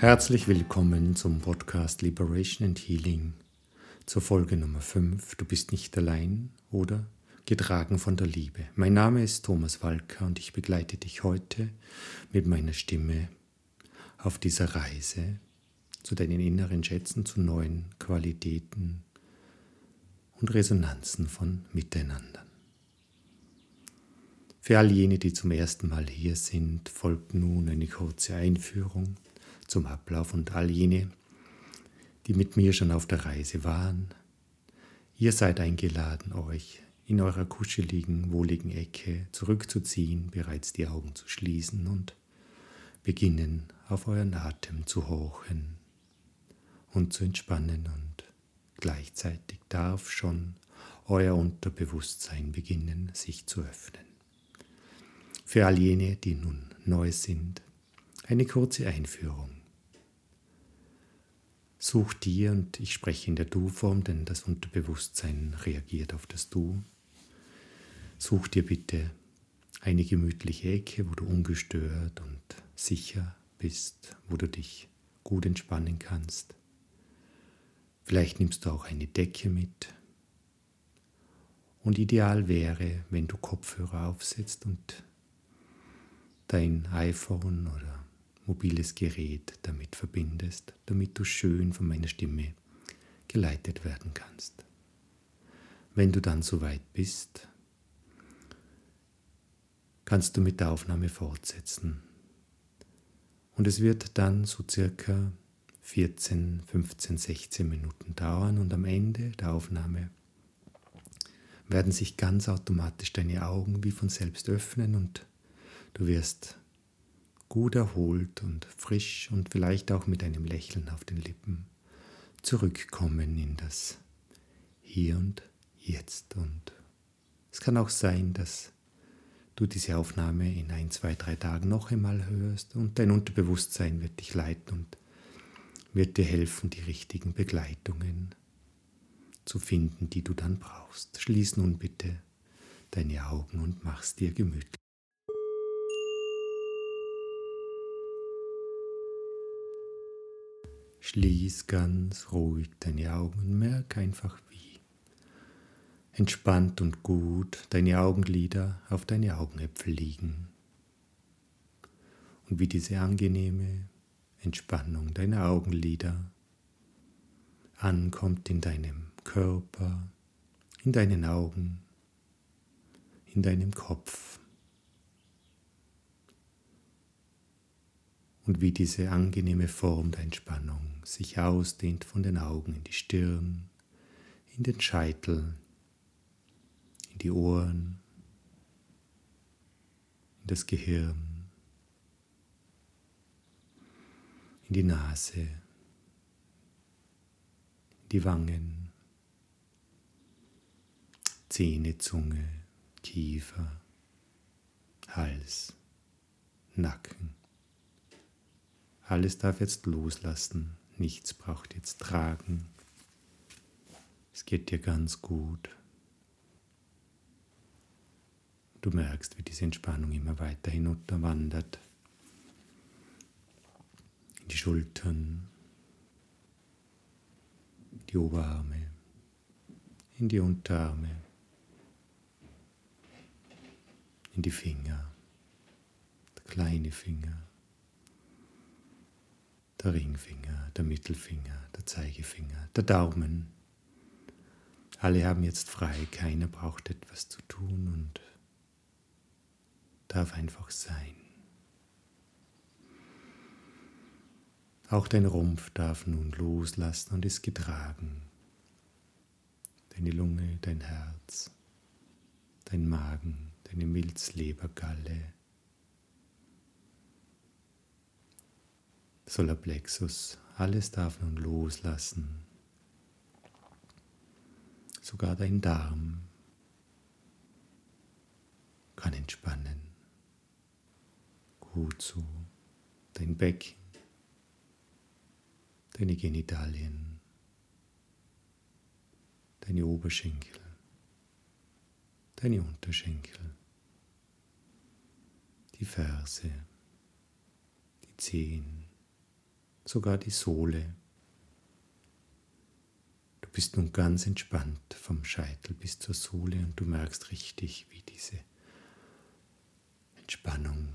Herzlich willkommen zum Podcast Liberation and Healing zur Folge Nummer 5. Du bist nicht allein oder getragen von der Liebe. Mein Name ist Thomas Walker und ich begleite dich heute mit meiner Stimme auf dieser Reise zu deinen inneren Schätzen, zu neuen Qualitäten und Resonanzen von Miteinander. Für all jene, die zum ersten Mal hier sind, folgt nun eine kurze Einführung zum Ablauf und all jene, die mit mir schon auf der Reise waren. Ihr seid eingeladen, euch in eurer kuscheligen, wohligen Ecke zurückzuziehen, bereits die Augen zu schließen und beginnen auf euren Atem zu horchen und zu entspannen und gleichzeitig darf schon euer Unterbewusstsein beginnen, sich zu öffnen. Für all jene, die nun neu sind, eine kurze Einführung. Such dir, und ich spreche in der Du-Form, denn das Unterbewusstsein reagiert auf das Du. Such dir bitte eine gemütliche Ecke, wo du ungestört und sicher bist, wo du dich gut entspannen kannst. Vielleicht nimmst du auch eine Decke mit. Und ideal wäre, wenn du Kopfhörer aufsetzt und dein iPhone oder mobiles Gerät damit verbindest, damit du schön von meiner Stimme geleitet werden kannst. Wenn du dann soweit bist, kannst du mit der Aufnahme fortsetzen. Und es wird dann so circa 14, 15, 16 Minuten dauern und am Ende der Aufnahme werden sich ganz automatisch deine Augen wie von selbst öffnen und du wirst gut erholt und frisch und vielleicht auch mit einem Lächeln auf den Lippen zurückkommen in das Hier und Jetzt. Und es kann auch sein, dass du diese Aufnahme in ein, zwei, drei Tagen noch einmal hörst und dein Unterbewusstsein wird dich leiten und wird dir helfen, die richtigen Begleitungen zu finden, die du dann brauchst. Schließ nun bitte deine Augen und mach's dir gemütlich. Schließ ganz ruhig deine Augen und merk einfach wie entspannt und gut deine Augenlider auf deine Augenäpfel liegen und wie diese angenehme Entspannung deiner Augenlider ankommt in deinem Körper, in deinen Augen, in deinem Kopf. Und wie diese angenehme Form der Entspannung sich ausdehnt von den Augen in die Stirn, in den Scheitel, in die Ohren, in das Gehirn, in die Nase, in die Wangen, Zähne, Zunge, Kiefer, Hals, Nacken. Alles darf jetzt loslassen. Nichts braucht jetzt tragen. Es geht dir ganz gut. Du merkst, wie diese Entspannung immer weiter hinunterwandert. In die Schultern, die Oberarme, in die Unterarme, in die Finger, der kleine Finger, der Ringfinger, der Mittelfinger, der Zeigefinger, der Daumen. Alle haben jetzt frei, keiner braucht etwas zu tun und darf einfach sein. Auch dein Rumpf darf nun loslassen und ist getragen. Deine Lunge, dein Herz, dein Magen, deine Milzlebergalle, Solarplexus, alles darf nun loslassen. Sogar dein Darm kann entspannen. Gut so. Dein Becken, deine Genitalien, deine Oberschenkel, deine Unterschenkel, die Ferse, die Zehen, sogar die Sohle. Du bist nun ganz entspannt vom Scheitel bis zur Sohle und du merkst richtig, wie diese Entspannung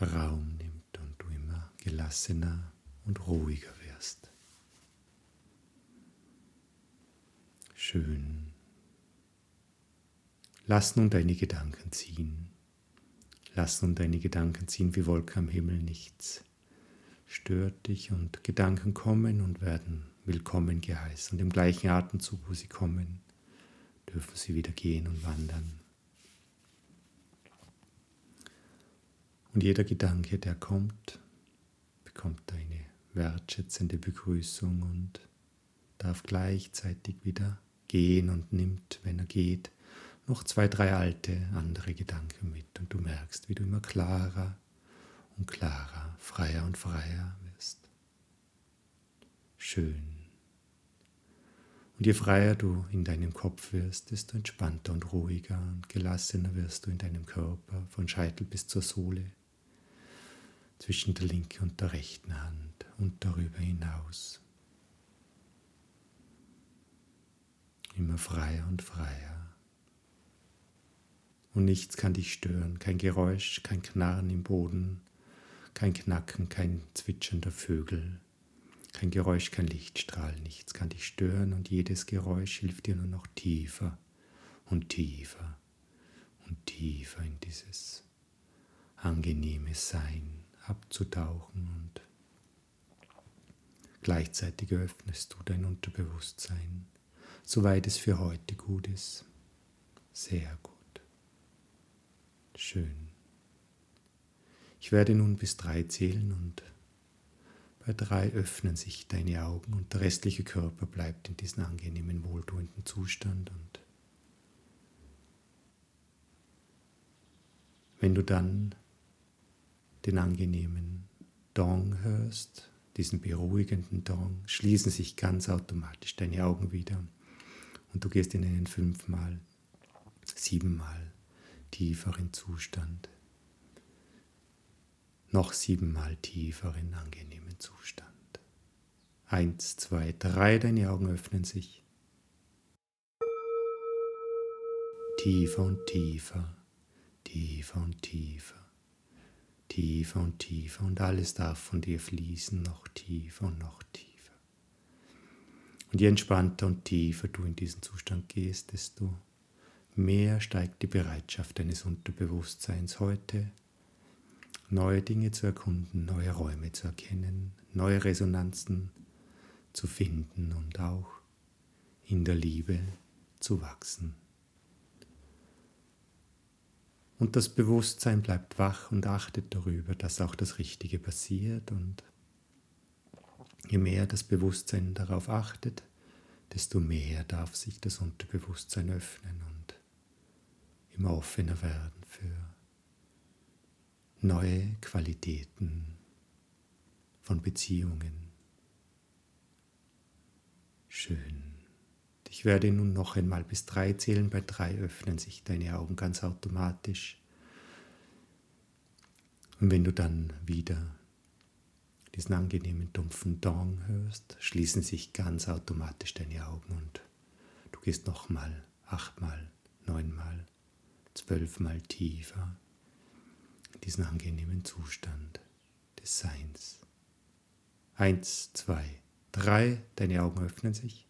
Raum nimmt und du immer gelassener und ruhiger wirst. Schön. Lass nun deine Gedanken ziehen. Lass nun deine Gedanken ziehen wie Wolke am Himmel. Nichts stört dich und Gedanken kommen und werden willkommen geheißen. Und im gleichen Atemzug, wo sie kommen, dürfen sie wieder gehen und wandern. Und jeder Gedanke, der kommt, bekommt eine wertschätzende Begrüßung und darf gleichzeitig wieder gehen und nimmt, wenn er geht, noch zwei, drei alte andere Gedanken mit. Und du merkst, wie du immer klarer und klarer, freier und freier wirst. Schön. Und je freier du in deinem Kopf wirst, desto entspannter und ruhiger und gelassener wirst du in deinem Körper, von Scheitel bis zur Sohle, zwischen der linken und der rechten Hand und darüber hinaus. Immer freier und freier. Und nichts kann dich stören, kein Geräusch, kein Knarren im Boden, kein Knacken, kein Zwitschern der Vögel, kein Geräusch, kein Lichtstrahl, nichts kann dich stören und jedes Geräusch hilft dir nur noch tiefer und tiefer und tiefer in dieses angenehme Sein abzutauchen und gleichzeitig öffnest du dein Unterbewusstsein, soweit es für heute gut ist. Sehr gut. Schön. Ich werde nun bis drei zählen und bei drei öffnen sich deine Augen und der restliche Körper bleibt in diesem angenehmen, wohltuenden Zustand und wenn du dann den angenehmen Dong hörst, diesen beruhigenden Dong, schließen sich ganz automatisch deine Augen wieder und du gehst in einen fünfmal, siebenmal tieferen Zustand, noch siebenmal tieferen angenehmen Zustand. Eins, zwei, drei, deine Augen öffnen sich. Tiefer und tiefer, tiefer und tiefer tiefer und tiefer und alles darf von dir fließen, noch tiefer und noch tiefer. Und je entspannter und tiefer du in diesen Zustand gehst, desto mehr steigt die Bereitschaft deines Unterbewusstseins heute, neue Dinge zu erkunden, neue Räume zu erkennen, neue Resonanzen zu finden und auch in der Liebe zu wachsen. Und das Bewusstsein bleibt wach und achtet darüber, dass auch das Richtige passiert. Und je mehr das Bewusstsein darauf achtet, desto mehr darf sich das Unterbewusstsein öffnen und immer offener werden für neue Qualitäten von Beziehungen. Schön. Ich werde nun noch einmal bis drei zählen. Bei drei öffnen sich deine Augen ganz automatisch. Und wenn du dann wieder diesen angenehmen dumpfen Dong hörst, schließen sich ganz automatisch deine Augen und du gehst nochmal achtmal, neunmal, zwölfmal tiefer diesen angenehmen Zustand des Seins. Eins, zwei, drei, deine Augen öffnen sich.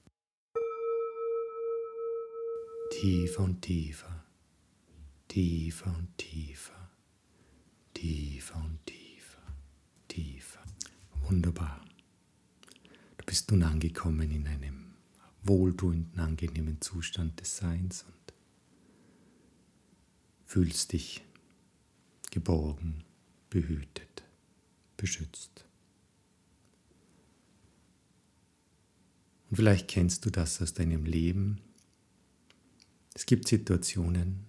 Tiefer und tiefer, tiefer und tiefer, tiefer und tiefer, tiefer. Wunderbar. Du bist nun angekommen in einem wohltuenden, angenehmen Zustand des Seins und fühlst dich geborgen, behütet, beschützt. Und vielleicht kennst du das aus deinem Leben, es gibt Situationen,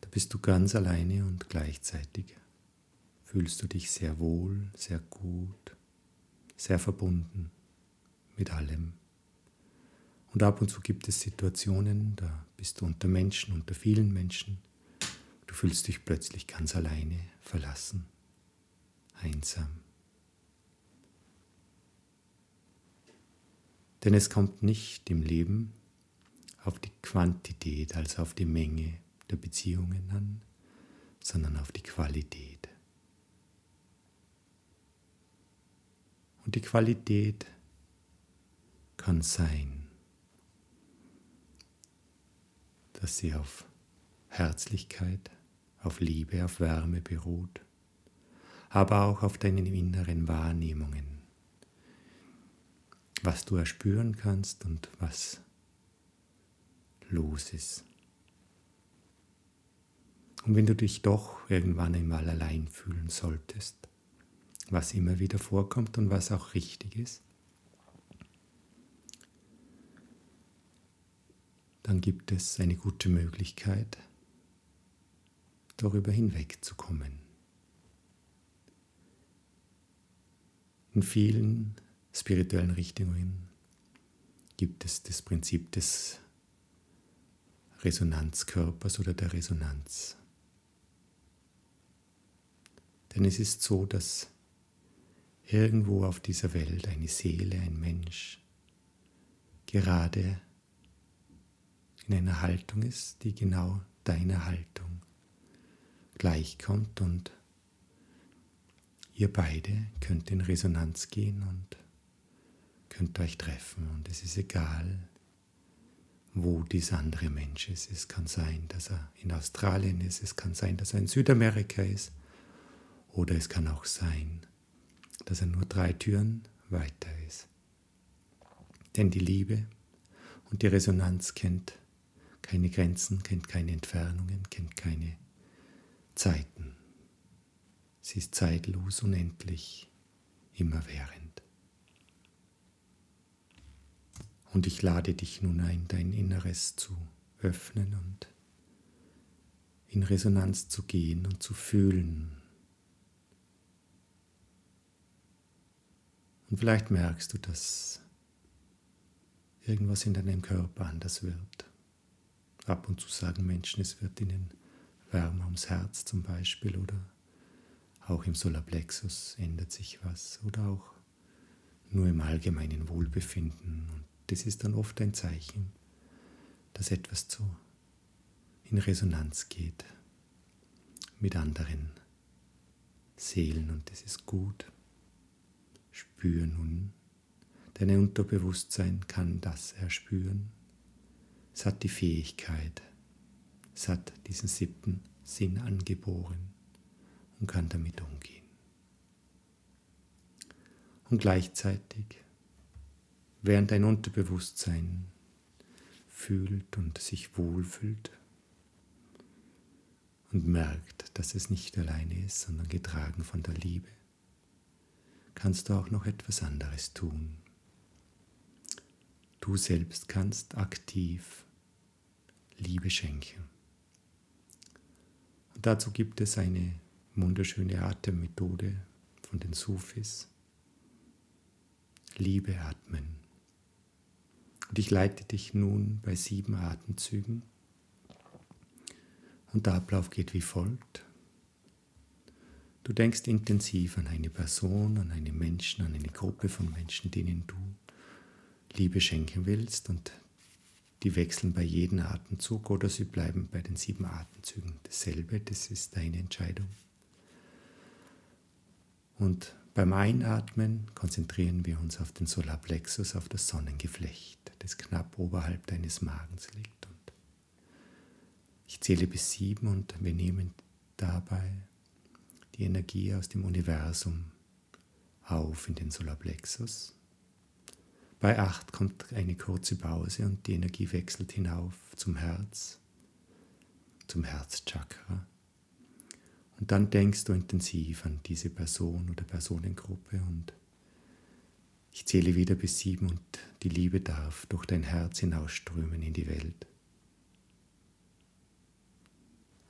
da bist du ganz alleine und gleichzeitig fühlst du dich sehr wohl, sehr gut, sehr verbunden mit allem. Und ab und zu gibt es Situationen, da bist du unter Menschen, unter vielen Menschen. Du fühlst dich plötzlich ganz alleine, verlassen, einsam. Denn es kommt nicht im Leben auf die Quantität, also auf die Menge der Beziehungen an, sondern auf die Qualität. Und die Qualität kann sein, dass sie auf Herzlichkeit, auf Liebe, auf Wärme beruht, aber auch auf deinen inneren Wahrnehmungen, was du erspüren kannst und was los ist. Und wenn du dich doch irgendwann einmal allein fühlen solltest, was immer wieder vorkommt und was auch richtig ist, dann gibt es eine gute Möglichkeit, darüber hinwegzukommen. In vielen spirituellen Richtungen gibt es das Prinzip des Resonanzkörpers oder der Resonanz. Denn es ist so, dass irgendwo auf dieser Welt eine Seele, ein Mensch gerade in einer Haltung ist, die genau deiner Haltung gleichkommt und ihr beide könnt in Resonanz gehen und könnt euch treffen und es ist egal, wo dieser andere Mensch ist. Es kann sein, dass er in Australien ist, es kann sein, dass er in Südamerika ist oder es kann auch sein, dass er nur drei Türen weiter ist. Denn die Liebe und die Resonanz kennt keine Grenzen, kennt keine Entfernungen, kennt keine Zeiten. Sie ist zeitlos, unendlich, immerwährend. Und ich lade dich nun ein, dein Inneres zu öffnen und in Resonanz zu gehen und zu fühlen. Und vielleicht merkst du, dass irgendwas in deinem Körper anders wird. Ab und zu sagen Menschen, es wird ihnen wärmer ums Herz zum Beispiel oder auch im Solarplexus ändert sich was oder auch nur im allgemeinen Wohlbefinden. Und das ist dann oft ein Zeichen, dass etwas zu in Resonanz geht mit anderen Seelen und das ist gut. Spür nun, dein Unterbewusstsein kann das erspüren es hat die Fähigkeit, es hat diesen siebten Sinn angeboren und kann damit umgehen. Und gleichzeitig, während dein Unterbewusstsein fühlt und sich wohlfühlt und merkt, dass es nicht alleine ist, sondern getragen von der Liebe, kannst du auch noch etwas anderes tun. Du selbst kannst aktiv Liebe schenken. Dazu gibt es eine wunderschöne Atemmethode von den Sufis. Liebe atmen. Und ich leite dich nun bei sieben Atemzügen. Und der Ablauf geht wie folgt. Du denkst intensiv an eine Person, an einen Menschen, an eine Gruppe von Menschen, denen du Liebe schenken willst und die wechseln bei jedem Atemzug oder sie bleiben bei den sieben Atemzügen dasselbe, das ist deine Entscheidung. Und beim Einatmen konzentrieren wir uns auf den Solarplexus, auf das Sonnengeflecht, das knapp oberhalb deines Magens liegt. Und ich zähle bis sieben und wir nehmen dabei die Energie aus dem Universum auf in den Solarplexus. Bei 8 kommt eine kurze Pause und die Energie wechselt hinauf zum Herz, zum Herzchakra. Und dann denkst du intensiv an diese Person oder Personengruppe und ich zähle wieder bis sieben und die Liebe darf durch dein Herz hinausströmen in die Welt.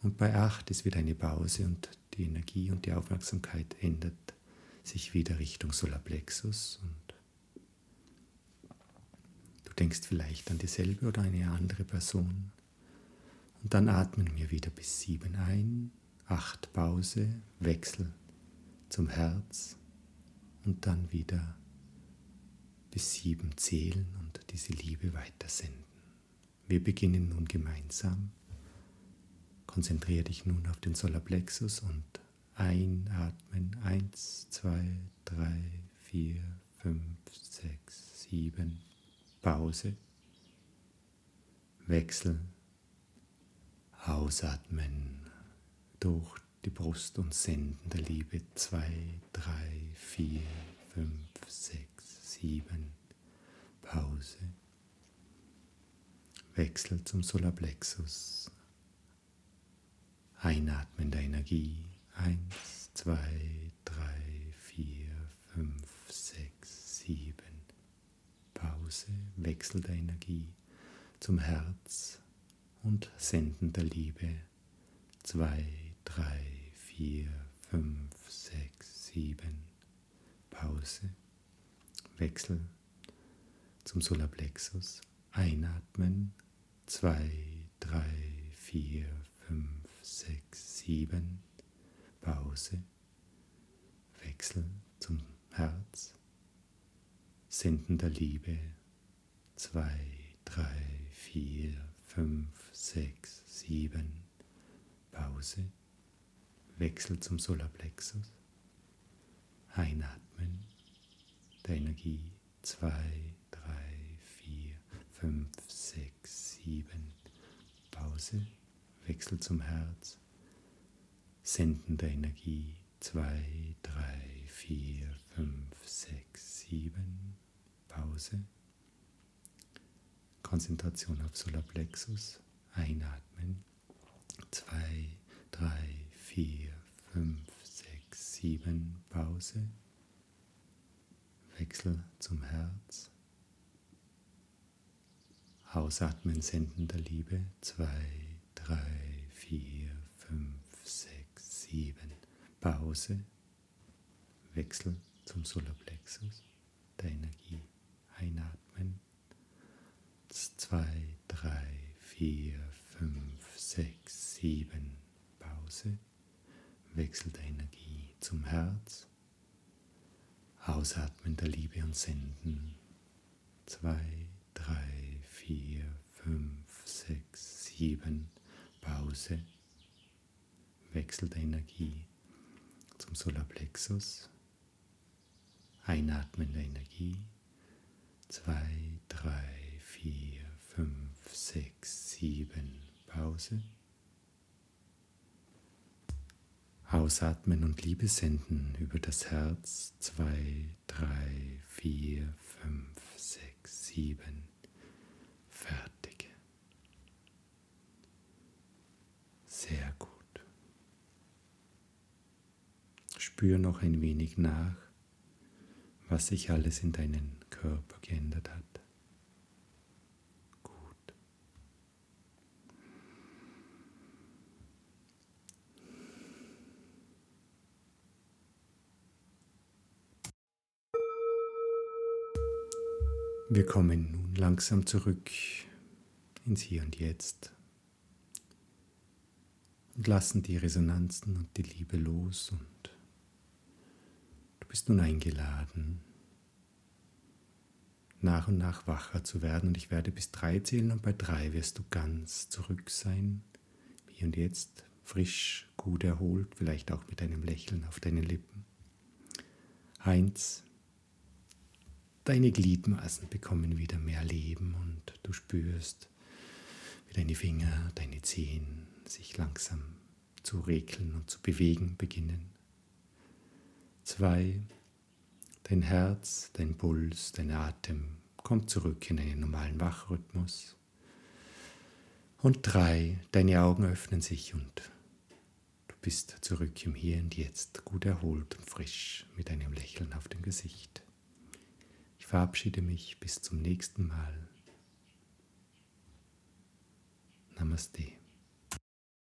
Und bei acht ist wieder eine Pause und die Energie und die Aufmerksamkeit ändert sich wieder Richtung Solarplexus und denkst vielleicht an dieselbe oder eine andere Person. Und dann atmen wir wieder bis sieben ein, acht Pause, Wechsel zum Herz und dann wieder bis sieben zählen und diese Liebe weitersenden. Wir beginnen nun gemeinsam. Konzentriere dich nun auf den Solarplexus und einatmen. Eins, zwei, drei, vier, fünf, sechs, sieben. Pause, Wechsel, Ausatmen. Durch die Brust und Senden der Liebe. 2, 3, 4, 5, 6, 7, Pause, Wechsel zum Solarplexus, Einatmen der Energie. 1, 2, 3, 4, 5, 6, 7. Hause Wechsel der Energie zum Herz und Senden der Liebe 2, 3, 4, 5, 6, 7. Pause. Wechsel zum Solarplexus. Einatmen. 2, 3, 4, 5, 6, 7. Pause. Wechsel zum Herz. Senden der Liebe. Zwei, drei, vier, fünf, sechs, sieben. Pause. Wechsel zum Solarplexus. Einatmen der Energie. Zwei, drei, vier, fünf, sechs, sieben. Pause. Wechsel zum Herz. Senden der Energie. Zwei, drei, vier, fünf, sechs, sieben. Pause. Konzentration auf Solarplexus. Einatmen. Zwei, drei, vier, fünf, sechs, sieben. Pause. Wechsel zum Herz. Ausatmen, Senden der Liebe. Zwei, drei, vier, fünf, sechs, sieben. Pause. Wechsel zum Solarplexus der Energie. Einatmen. Zwei, drei, vier, fünf, sechs, sieben. Pause. Wechsel der Energie zum Herz. Ausatmen der Liebe und Senden. Zwei, drei, vier, fünf, sechs, sieben. Pause. Wechsel der Energie zum Solarplexus. Einatmen der Energie. Zwei, drei, vier, fünf, sechs, sieben. Pause. Ausatmen und Liebe senden über das Herz. Zwei, drei, vier, fünf, sechs, sieben. Fertig. Sehr gut. Spür noch ein wenig nach, was sich alles in deinem Körper geändert hat. Wir kommen nun langsam zurück ins Hier und Jetzt und lassen die Resonanzen und die Liebe los und bist nun eingeladen, nach und nach wacher zu werden und ich werde bis drei zählen und bei drei wirst du ganz zurück sein, hier und jetzt, frisch, gut erholt, vielleicht auch mit einem Lächeln auf deinen Lippen. Eins, Deine Gliedmaßen bekommen wieder mehr Leben und du spürst, wie deine Finger, deine Zehen sich langsam zu regeln und zu bewegen beginnen. Zwei, dein Herz, dein Puls, dein Atem kommt zurück in einen normalen Wachrhythmus. Und drei, deine Augen öffnen sich und du bist zurück im Hier und Jetzt, gut erholt und frisch mit einem Lächeln auf dem Gesicht. Ich verabschiede mich bis zum nächsten Mal. Namaste.